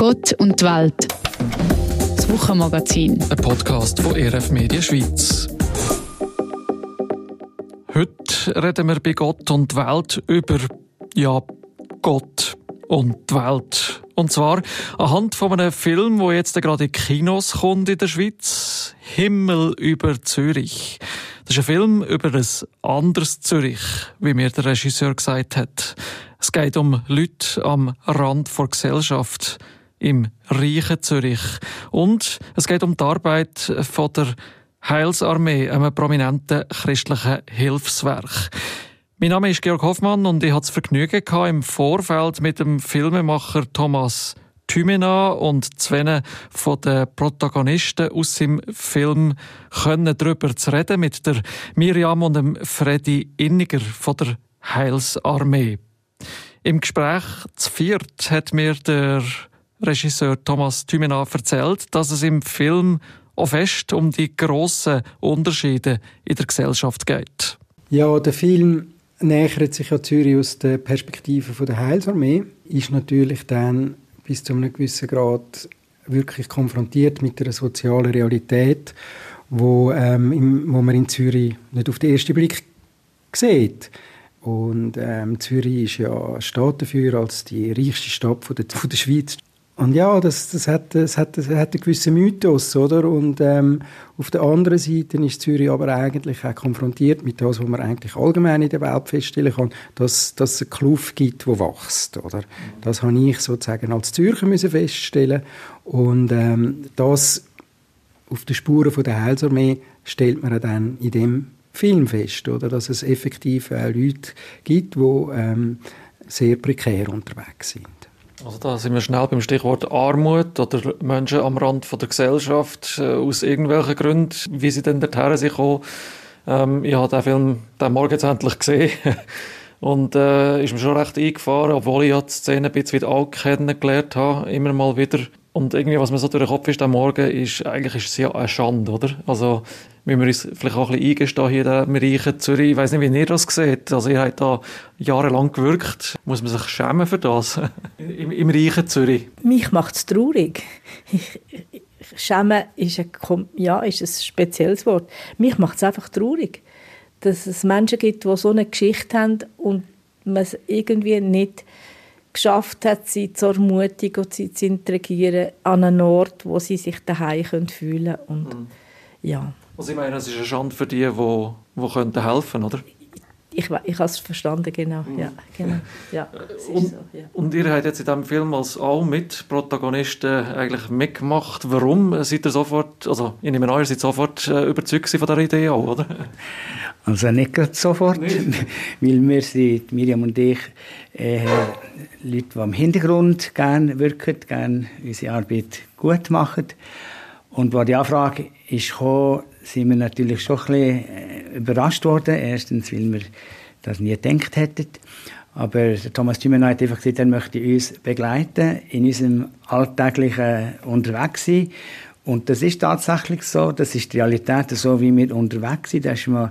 Gott und die Welt. Das Wochenmagazin. Ein Podcast von RF Media Schweiz. Heute reden wir bei Gott und die Welt über, ja, Gott und die Welt. Und zwar anhand von einem Film, wo jetzt gerade in Kinos kommt in der Schweiz. Himmel über Zürich. Das ist ein Film über ein anderes Zürich, wie mir der Regisseur gesagt hat. Es geht um Leute am Rand der Gesellschaft im reichen Zürich. Und es geht um die Arbeit von der Heilsarmee, einem prominenten christlichen Hilfswerk. Mein Name ist Georg Hoffmann und ich hatte das Vergnügen im Vorfeld mit dem Filmemacher Thomas Thümena und zwei von den Protagonisten aus dem Film können darüber zu reden mit der Miriam und dem Freddy Inniger von der Heilsarmee. Im Gespräch zu viert hat mir der Regisseur Thomas Thümena erzählt, dass es im Film auch fest um die grossen Unterschiede in der Gesellschaft geht. Ja, der Film nähert sich ja Zürich aus der Perspektive der Heilsarmee, ist natürlich dann bis zu einem gewissen Grad wirklich konfrontiert mit einer sozialen Realität, wo, ähm, im, wo man in Zürich nicht auf den ersten Blick sieht. Und ähm, Zürich ist ja steht dafür als die reichste Stadt von der, von der Schweiz. Und ja, das, das, hat, das, hat, das hat einen gewissen Mythos, oder? Und ähm, auf der anderen Seite ist Zürich aber eigentlich auch konfrontiert mit dem, was man eigentlich allgemein in der Welt feststellen kann, dass, dass es eine Kluft gibt, die wächst, oder? Das habe ich sozusagen als Zürcher müssen feststellen und ähm, das auf den Spuren der Heilsarmee stellt man dann in dem Film fest, oder? Dass es effektiv auch Leute gibt, die ähm, sehr prekär unterwegs sind. Also da sind wir schnell beim Stichwort Armut oder Menschen am Rand von der Gesellschaft äh, aus irgendwelchen Gründen, wie sie denn dorthin sind. Ähm, ich habe den Film den Morgen jetzt endlich gesehen und äh, ist mir schon recht eingefahren, obwohl ich ja die Szene ein bisschen auch kennengelernt habe, immer mal wieder. Und irgendwie, was mir so durch den Kopf ist am Morgen, ist, eigentlich ist es ja eine Schande, oder? Also, müssen wir uns vielleicht auch ein bisschen eingestehen hier im reichen Zürich. Ich weiss nicht, wie ihr das seht. Also, ihr habt da jahrelang gewirkt. Muss man sich schämen für das? Im, im reichen Zürich? Mich macht es traurig. Ich, schämen ist ein, ja, ist ein spezielles Wort. Mich macht es einfach traurig, dass es Menschen gibt, die so eine Geschichte haben und man es irgendwie nicht geschafft hat, sie zu ermutigen und sie zu integrieren an einen Ort, wo sie sich daheim fühlen können. Und, mhm. ja. Also ich meine, es ist eine Schande für die, die, die könnten helfen oder? Ich, ich habe es verstanden, genau. Mhm. Ja, genau. Ja, und, so, ja. und ihr habt jetzt in diesem Film als auch mit Protagonisten eigentlich mitgemacht. Warum seid ihr sofort, also ich nehme an, ihr seid sofort äh, überzeugt von dieser Idee auch, oder? Also nicht gerade sofort, nicht. weil wir sind, Miriam und ich, äh, Leute, die im Hintergrund gerne wirken, gerne unsere Arbeit gut machen. Und als die Anfrage ist gekommen, sind wir natürlich schon ein bisschen äh, überrascht worden. Erstens, weil wir das nie gedacht hätten. Aber Thomas Thümen hat einfach gesagt, er möchte uns begleiten in unserem alltäglichen Unterwegssein. Und das ist tatsächlich so, das ist die Realität, so wie wir unterwegs sind. Da ist man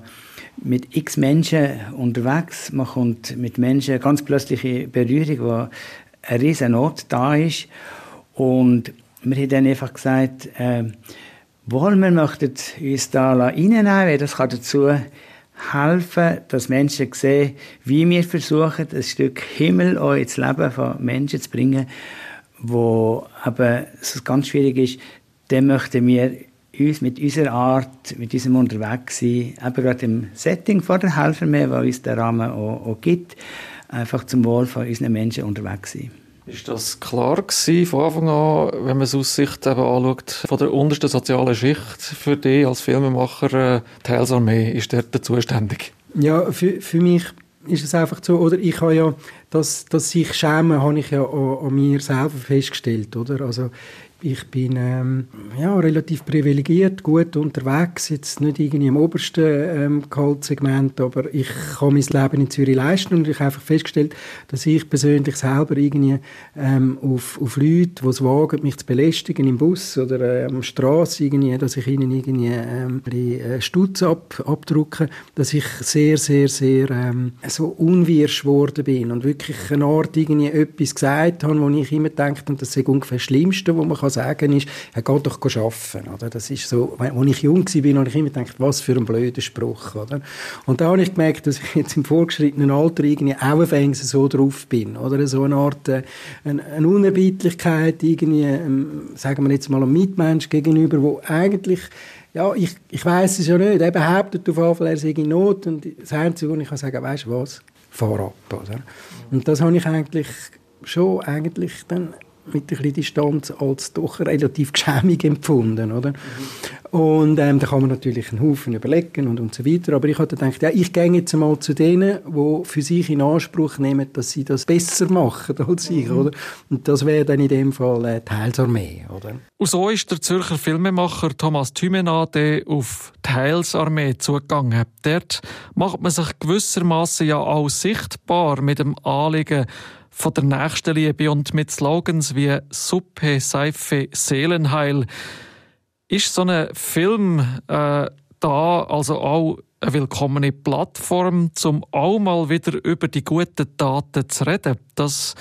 mit x Menschen unterwegs, man kommt mit Menschen ganz plötzlich in Berührung, wo eine riesen Not da ist. Und wir haben dann einfach gesagt, äh, wollen wir möchten uns da reinnehmen, weil das kann dazu helfen, dass Menschen sehen, wie wir versuchen, ein Stück Himmel auch ins Leben von Menschen zu bringen, wo aber es ganz schwierig ist, dann möchten wir uns mit unserer Art, mit unserem Unterwegssein, eben gerade im Setting vor der Helfermeer, was uns der Rahmen auch, auch gibt, einfach zum Wohl von unseren Menschen unterwegs sein. Ist das klar gewesen von Anfang an, wenn man es aus Sicht eben anschaut, von der untersten sozialen Schicht für dich als Filmemacher, äh, die Heilsarmee, ist der zuständig? Ja, für, für mich ist es einfach so, oder ich habe ja, das, das sich schämen, habe ich ja an, an mir selber festgestellt, oder? Also ich bin ähm, ja, relativ privilegiert, gut unterwegs, jetzt nicht irgendwie im obersten ähm, Gehaltssegment, aber ich kann mein Leben in Zürich leisten und ich habe einfach festgestellt, dass ich persönlich selber irgendwie ähm, auf, auf Leute, die es wagen, mich zu belästigen im Bus oder äh, am Straße irgendwie, dass ich ihnen irgendwie ähm, ein äh, Stutz ab, abdrucke, dass ich sehr, sehr, sehr ähm, so unwirsch geworden bin und wirklich eine Art irgendwie etwas gesagt habe, wo ich immer denke, und das ist ungefähr das Schlimmste, was man kann sagen ist, er geht doch arbeiten. Oder? Das ist so, als ich jung war, habe ich immer gedacht, was für ein blöder Spruch. Oder? Und da habe ich gemerkt, dass ich jetzt im vorgeschrittenen Alter irgendwie auch so drauf bin. Oder? So eine Art äh, eine, eine Unerbittlichkeit, irgendwie, ähm, sagen wir jetzt mal einem Mitmensch gegenüber, wo eigentlich ja, ich, ich weiß es ja nicht. Er behauptet auf jeden Fall, er sei in Not. Und das Einzige, was ich kann sagen weißt du was, fahr ab. Oder? Und das habe ich eigentlich schon eigentlich dann mit ein bisschen Distanz als doch relativ geschämig empfunden, oder? Mhm. Und ähm, da kann man natürlich einen Haufen überlegen und, und so weiter, aber ich hatte gedacht, ja, ich gehe jetzt mal zu denen, die für sich in Anspruch nehmen, dass sie das besser machen als ich, mhm. oder? Und das wäre dann in dem Fall äh, die Heilsarmee, oder? Und so ist der Zürcher Filmemacher Thomas Thymenade auf die Heilsarmee zugegangen. Dort macht man sich gewissermaßen ja auch sichtbar mit dem Anliegen, von der Nächstenliebe und mit Slogans wie Suppe, Seife, Seelenheil. Ist so ein Film äh, da also auch eine willkommene Plattform, um auch mal wieder über die guten Taten zu reden? Das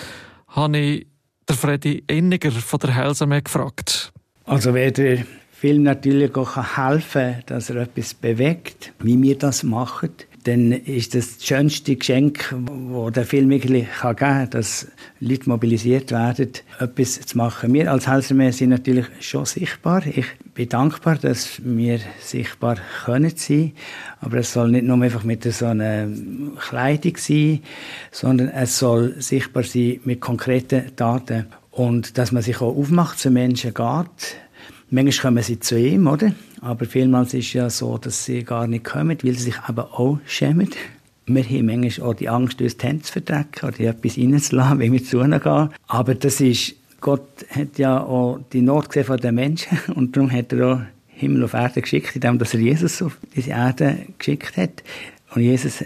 habe ich der Freddy Enniger von der Helsame gefragt. Also wer der Film natürlich auch helfen kann, dass er etwas bewegt, wie wir das machen, dann ist das das schönste Geschenk, das der Film wirklich geben kann, dass Leute mobilisiert werden, etwas zu machen. Wir als Helsermeer sind natürlich schon sichtbar. Ich bin dankbar, dass wir sichtbar können sein aber es soll nicht nur einfach mit so einer Kleidung sein, sondern es soll sichtbar sein mit konkreten Daten und dass man sich auch aufmacht, zu Menschen geht. Manchmal kommen sie zu ihm, oder? Aber vielmals ist es ja so, dass sie gar nicht kommen, weil sie sich aber auch schämen. Wir haben manchmal auch die Angst, uns die Hände zu verdrecken oder etwas reinzulassen, wenn wir zu ihnen gehen. Aber das ist, Gott hat ja auch die Not gesehen von den Menschen und darum hat er auch Himmel auf Erde geschickt, indem er Jesus auf diese Erde geschickt hat. Und Jesus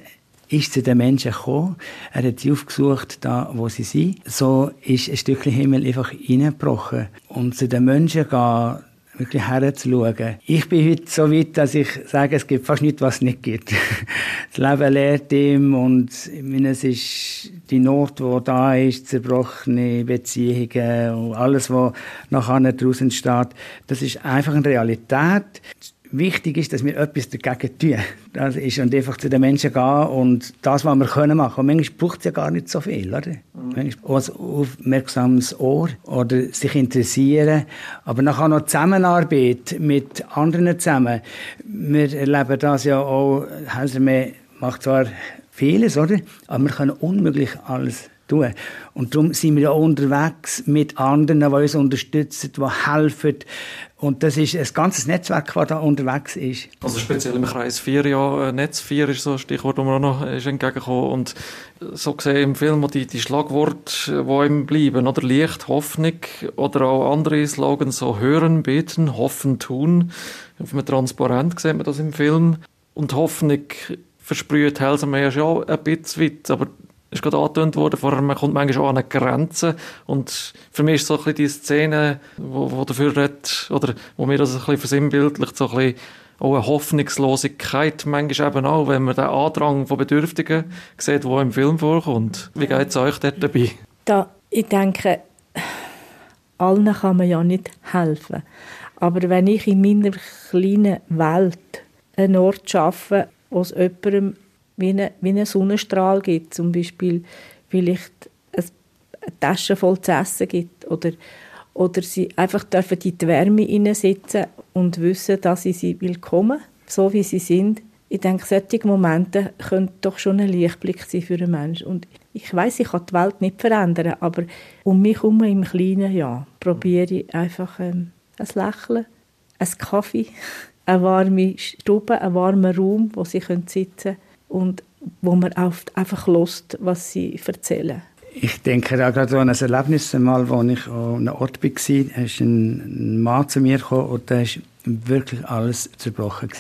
ist zu den Menschen gekommen. Er hat sie aufgesucht, da wo sie sind. So ist ein Stückchen Himmel einfach reingebrochen. Und zu den Menschen gehen, wirklich herzuschauen. Ich bin heute so weit, dass ich sage, es gibt fast nichts, was es nicht gibt. Das Leben lehrt ihm und ich meine, es ist die Not, die da ist, zerbrochene Beziehungen und alles, was nachher daraus entsteht, das ist einfach eine Realität wichtig ist, dass wir etwas dagegen tun. Das ist und einfach zu den Menschen gehen und das, was wir können machen. Und manchmal braucht es ja gar nicht so viel, oder? Mhm. Manchmal ein aufmerksames Ohr oder sich interessieren. Aber nachher noch Zusammenarbeit mit anderen zusammen. Wir erleben das ja auch, Helserme macht zwar vieles, oder? Aber wir können unmöglich alles tun. Und darum sind wir ja unterwegs mit anderen, die uns unterstützen, die helfen. Und das ist ein ganzes Netzwerk, das da unterwegs ist. Also speziell im Kreis 4, ja, äh, Netz 4 ist so ein Stichwort, das mir auch noch ist entgegengekommen Und so gesehen im Film die, die Schlagworte, die ihm bleiben, oder Licht, Hoffnung oder auch andere Slogans, so hören, beten, hoffen, tun. Auf einem Transparent sieht man das im Film. Und Hoffnung versprüht Helsenmeer schon ein bisschen weit, aber ist gerade angetönt worden, vorher, man kommt manchmal auch an eine Grenze und für mich ist so ein bisschen die Szene, wo, wo dafür redet, oder wo mir das ein bisschen versinnbildlicht, so ein bisschen auch eine Hoffnungslosigkeit manchmal eben auch, wenn man den Andrang von Bedürftigen sieht, der im Film vorkommt. Wie geht es euch dort dabei? Da, ich denke, allen kann man ja nicht helfen. Aber wenn ich in meiner kleinen Welt einen Ort schaffe, wo es jemandem wie, eine, einen Sonnenstrahl gibt, zum Beispiel vielleicht eine Tasche voll zu essen gibt oder, oder sie einfach dürfen in die Wärme sitzen und wissen, dass sie sie willkommen, so wie sie sind. Ich denke, solche Momente können doch schon ein Lichtblick sein für einen Menschen. Und ich weiß, ich kann die Welt nicht verändern, aber um mich herum im Kleinen, ja, probiere ich einfach ähm, ein Lächeln, ein Kaffee, eine warme Stube, einen warmen Raum, wo sie sitzen können und wo man einfach lust, was sie erzählen. Ich denke da gerade an ein Erlebnis, mal, wo ich an einem Ort war, da ist ein Mann zu mir gekommen und da ist wirklich alles zerbrochen.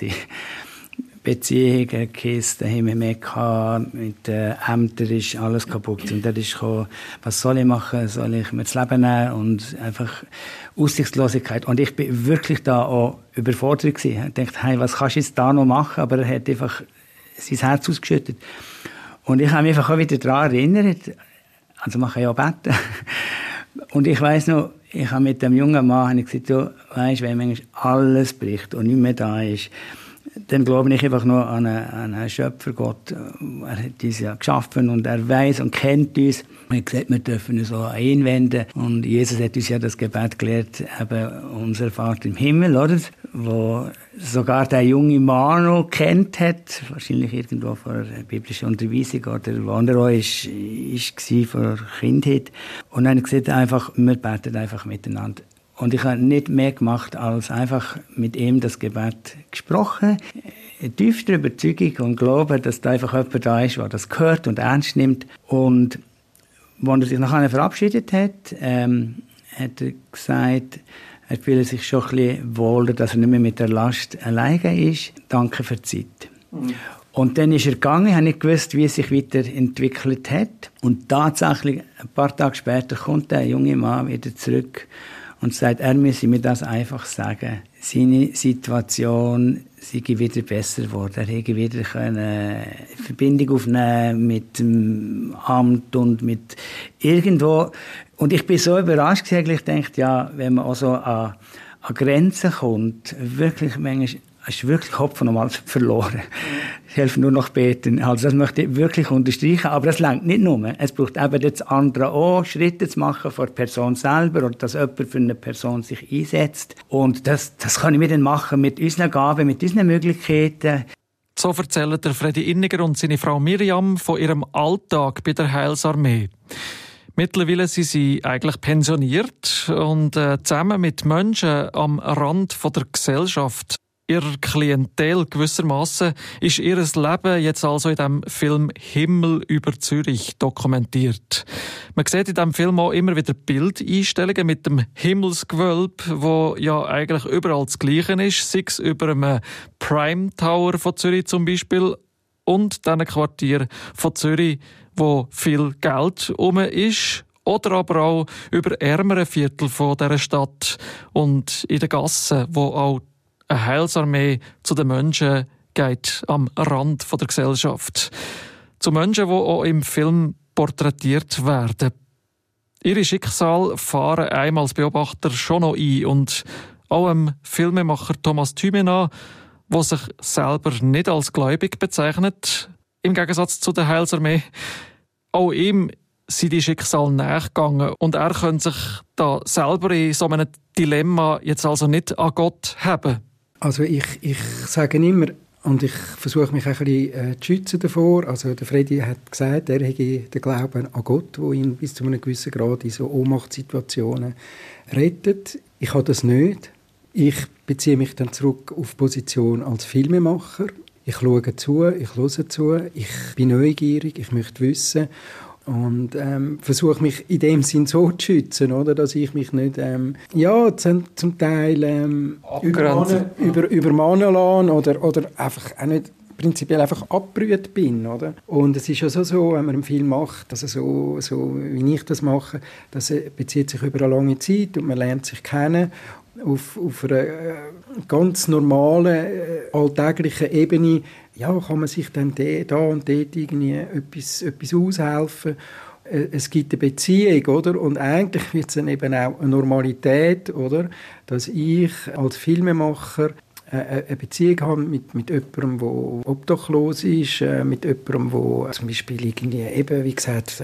Beziehungen, Kiss, daheim mehr gehabt, mit den Ämtern ist alles kaputt. Und er ist gekommen, was soll ich machen? Soll ich mir das Leben nehmen? Und einfach Aussichtslosigkeit. Und ich bin wirklich da auch überfordert gewesen. Ich dachte, hey, was kannst du jetzt da noch machen? Aber er hat einfach sein Herz ausgeschüttet. Und ich habe mich einfach auch wieder daran erinnert, also man kann ja beten. Und ich weiß noch, ich habe mit dem jungen Mann gesagt, du weißt, wenn manchmal alles bricht und nicht mehr da ist, dann glaube ich einfach nur an einen, an einen Schöpfer Gott. Er hat uns ja geschaffen und er weiß und kennt uns. Er hat gesagt, wir dürfen uns auch einwenden. Und Jesus hat uns ja das Gebet gelehrt, eben unser Vater im Himmel, oder? Wo sogar der junge Manu kennt hat, wahrscheinlich irgendwo vor einer biblischen Unterweisung oder wo er auch ist, ist vor Kindheit. Und dann gesagt, einfach, wir beten einfach miteinander. Und ich habe nicht mehr gemacht, als einfach mit ihm das Gebet gesprochen. Tiefste Überzeugung und Glaube, dass da einfach jemand da ist, der das gehört und ernst nimmt. Und als er sich nachher verabschiedet hat, ähm, hat er gesagt, er fühlt sich schon ein bisschen wohler, dass er nicht mehr mit der Last alleine ist. Danke für die Zeit. Mhm. Und dann ist er gegangen, ich habe nicht gewusst, wie es sich weiterentwickelt hat. Und tatsächlich, ein paar Tage später, kommt der junge Mann wieder zurück und sagt, er müsse mir das einfach sagen. Seine Situation sei wieder besser geworden. Er hätte wieder eine Verbindung aufnehmen mit dem Amt und mit irgendwo. Und ich bin so überrascht, ich dachte, ja, wenn man auch so an, an Grenzen kommt, wirklich manchmal du wirklich Kopf und normal verloren. Ich helfe nur noch beten. Also das möchte ich wirklich unterstreichen. Aber es langt nicht nur. Es braucht eben jetzt andere auch, Schritte zu machen vor der Person selber oder dass jemand für eine Person sich einsetzt. Und das, das kann ich mir dann machen mit unseren Gaben, mit unseren Möglichkeiten. So erzählen der Freddy Inniger und seine Frau Miriam von ihrem Alltag bei der Heilsarmee. Mittlerweile sind sie eigentlich pensioniert und äh, zusammen mit Menschen am Rand der Gesellschaft ihrer Klientel gewissermaßen ist ihr Leben jetzt also in dem Film Himmel über Zürich dokumentiert. Man sieht in dem Film auch immer wieder Bildeinstellungen mit dem Himmelsgewölb, wo ja eigentlich überall das Gleiche ist, sei es über einem Prime Tower von Zürich zum Beispiel und dann Quartier von Zürich, wo viel Geld um ist oder aber auch über ärmere Viertel von dieser Stadt und in den Gassen, wo auch eine Heilsarmee zu den Menschen geht am Rand der Gesellschaft. Zu Menschen, die auch im Film porträtiert werden. Ihre Schicksal fahren einmal als Beobachter schon noch ein und auch dem Filmemacher Thomas Thümena, der sich selber nicht als gläubig bezeichnet, im Gegensatz zu der Heilsarmee, auch ihm sind die Schicksal nachgegangen und er könnte sich da selber in so einem Dilemma jetzt also nicht an Gott haben. Also ich, ich sage immer, und ich versuche mich ein bisschen äh, zu schützen davor. Also der Freddy hat gesagt, er hätte den Glauben an Gott, wo ihn bis zu einem gewissen Grad in so Ohnmachtssituationen rettet. Ich habe das nicht. Ich beziehe mich dann zurück auf die Position als Filmemacher. Ich schaue zu, ich höre zu, ich bin neugierig, ich möchte wissen und ähm, versuche mich in dem Sinn so zu schützen, oder, dass ich mich nicht ähm, ja, zum, zum Teil ähm, übermannen, über, übermannen lasse oder, oder einfach auch nicht prinzipiell einfach abgerührt bin, oder? Und es ist ja so, so wenn man einen Film macht, also so, so wie ich das mache, das bezieht sich über eine lange Zeit und man lernt sich kennen auf, auf einer äh, ganz normalen, äh, alltäglichen Ebene ja, kann man sich dann da und dort irgendwie etwas, etwas aushelfen. Äh, es gibt eine Beziehung, oder? Und eigentlich wird es dann eben auch eine Normalität, oder? Dass ich als Filmemacher eine Beziehung habe mit, mit jemandem, der obdachlos ist, mit jemandem, der zum Beispiel irgendwie eben, wie gesagt,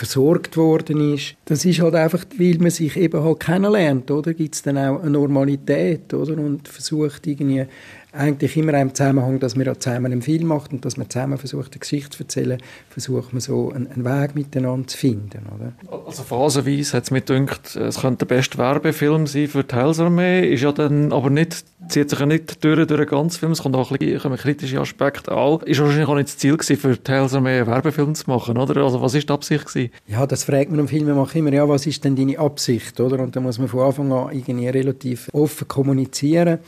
versorgt worden ist. Das ist halt einfach, weil man sich eben halt kennenlernt, oder? Gibt es dann auch eine Normalität, oder? Und versucht irgendwie eigentlich immer im Zusammenhang, dass man zusammen einen Film macht und dass man zusammen versucht, eine Geschichte zu erzählen, versucht man so einen, einen Weg miteinander zu finden. Oder? Also phasenweise hat es mir gedacht, es könnte der beste Werbefilm sein für die Heilsarmee, ist ja dann aber nicht zieht sich ja nicht durch, durch den ganzen Film. Es kommt auch ein bisschen kritische Aspekte an. Ist wahrscheinlich auch nicht das Ziel gewesen, für Tales einen Werbefilm zu machen, oder? Also was ist die Absicht gewesen? Ja, das fragt man im Filmemacher immer, ja, was ist denn deine Absicht, oder? Und da muss man von Anfang an irgendwie relativ offen kommunizieren.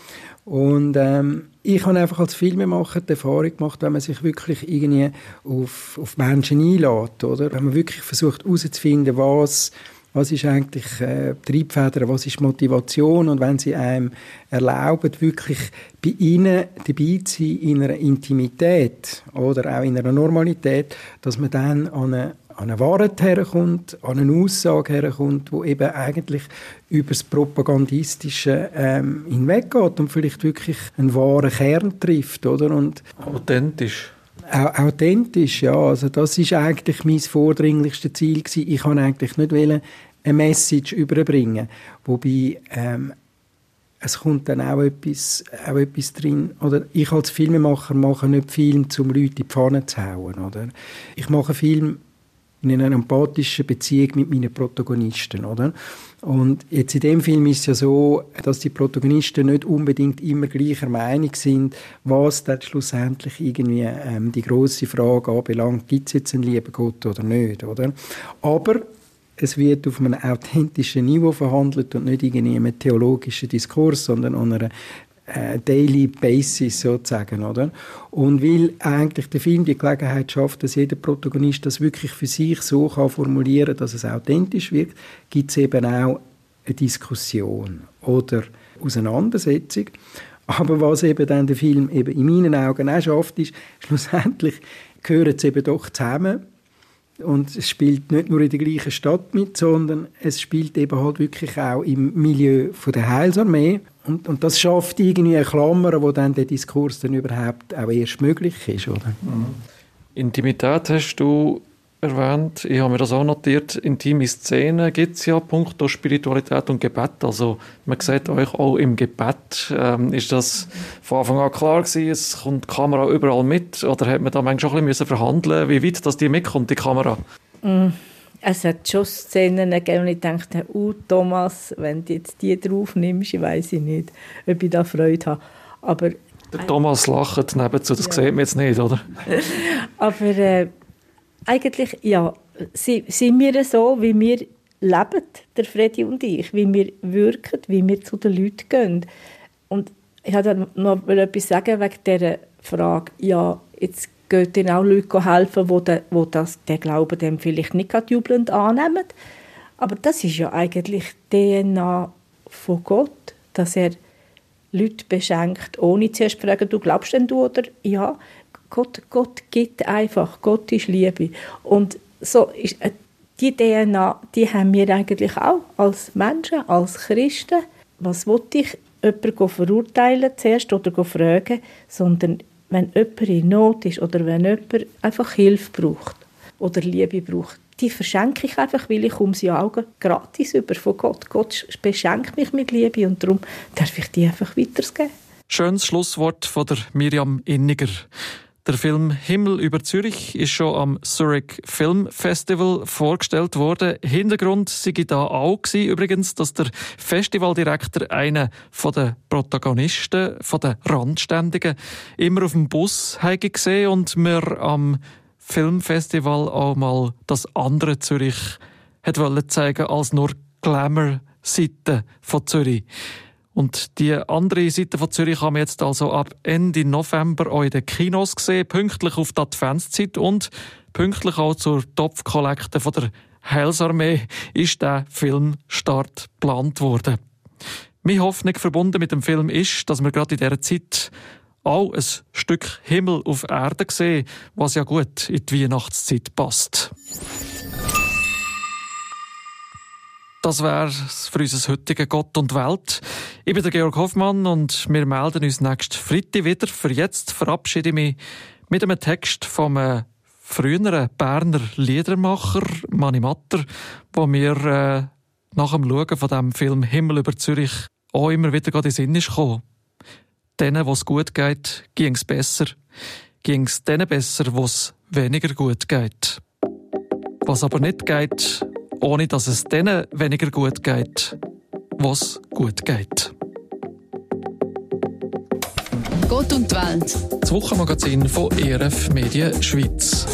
Und ähm, ich habe einfach als Filmemacher die Erfahrung gemacht, wenn man sich wirklich irgendwie auf, auf Menschen einlädt, oder? Wenn man wirklich versucht herauszufinden, was was ist eigentlich äh, Triebfeder, was ist Motivation und wenn sie einem erlauben, wirklich bei ihnen dabei zu sein in einer Intimität oder auch in einer Normalität, dass man dann an eine, an eine Wahrheit herkommt, an eine Aussage herkommt, wo eben eigentlich über das Propagandistische ähm, hinweggeht und vielleicht wirklich einen wahren Kern trifft, oder? Und Authentisch authentisch, ja. Also das ist eigentlich mein vordringlichstes Ziel gewesen. Ich kann eigentlich nicht wollen, eine Message überbringen, wobei ähm, es kommt dann auch etwas, auch etwas drin, oder ich als Filmemacher mache nicht Film, um Leute in die Pfanne zu hauen, oder? Ich mache Film in einer empathischen Beziehung mit meinen Protagonisten, oder? Und jetzt in dem Film ist es ja so, dass die Protagonisten nicht unbedingt immer gleicher Meinung sind, was dann schlussendlich irgendwie ähm, die große Frage anbelangt, gibt es jetzt einen lieben Gott oder nicht, oder? Aber es wird auf einem authentischen Niveau verhandelt und nicht irgendwie einem theologischen Diskurs, sondern an einer äh, Daily Basis sozusagen, oder? Und weil eigentlich der Film die Gelegenheit schafft, dass jeder Protagonist das wirklich für sich so kann formulieren, dass es authentisch wirkt, gibt es eben auch eine Diskussion oder Auseinandersetzung. Aber was eben dann der Film eben in meinen Augen auch schafft, ist, schlussendlich gehören sie eben doch zusammen und es spielt nicht nur in der gleichen Stadt mit, sondern es spielt eben halt wirklich auch im Milieu von der Heilsarmee. Und, und das schafft irgendwie eine Klammer, wo dann der Diskurs dann überhaupt auch erst möglich ist, oder? Mhm. Intimität hast du erwähnt. Ich habe mir das auch notiert. Intime Szenen gibt es ja, punkto Spiritualität und Gebet. Also man sieht euch auch im Gebet. Ähm, ist das von Anfang an klar gewesen? Es kommt die Kamera überall mit? Oder hat man da manchmal schon ein bisschen verhandeln wie weit das die mitkommt, die Kamera? Mm. Es hat schon Szenen gegeben, und ich dachte, uh, Thomas, wenn du jetzt die drauf nimmst, ich weiß nicht, ob ich da Freude habe. Aber der Thomas lacht nebenzu, das ja. sieht man jetzt nicht, oder? Aber äh, eigentlich, ja, sind wir so, wie wir leben, der Freddy und ich, wie wir wirken, wie wir zu den Leuten gehen. Und ich wollte noch etwas sagen wegen dieser Frage, ja, jetzt gehen dann auch Leute helfen, die, de, das, den Glauben dem vielleicht nicht jubelnd annehmen. Aber das ist ja eigentlich die DNA von Gott, dass er Leute beschenkt, ohne zuerst zu fragen, du glaubst denn du oder ja, Gott, Gott gibt einfach, Gott ist Liebe. Und so ist äh, die DNA, die haben wir eigentlich auch als Menschen, als Christen. Was wollte ich jemanden verurteilen zuerst oder fragen, sondern wenn jemand in Not ist oder wenn jemand einfach Hilfe braucht oder Liebe braucht, die verschenke ich einfach, weil ich um sie Augen gratis über von Gott. Gott beschenkt mich mit Liebe und darum darf ich die einfach weitergeben. Schönes Schlusswort von der Miriam Inniger. Der Film Himmel über Zürich ist schon am Zurich Film Festival vorgestellt worden. Hintergrund sei da auch gewesen, übrigens, dass der Festivaldirektor einen von den Protagonisten, von den Randständigen, immer auf dem Bus gesehen und mir am Filmfestival auch mal das andere Zürich hat zeigen als nur Glamour-Seite von Zürich. Und die andere Seite von Zürich haben wir jetzt also ab Ende November auch in den Kinos gesehen, pünktlich auf die Adventszeit und pünktlich auch zur Topfkollekte von der Heilsarmee ist der Filmstart geplant worden. Meine Hoffnung verbunden mit dem Film ist, dass wir gerade in dieser Zeit auch ein Stück Himmel auf Erde sehen, was ja gut in die Weihnachtszeit passt. Das wäre für unser heutiges Gott und Welt. Ich bin der Georg Hoffmann und wir melden uns nächsten Freitag wieder. Für jetzt verabschiede ich mich mit einem Text vom äh, früheren Berner Liedermacher Mani Matter, wo mir äh, nach dem Schauen von dem Film Himmel über Zürich auch immer wieder in den Sinn ist gekommen. Denen, wo es gut geht, ging es besser. Ging es denen besser, wo es weniger gut geht. Was aber nicht geht, ohne dass es denen weniger gut geht, was gut geht. Gott und die Welt. Das Wochenmagazin von ERF Medien Schweiz.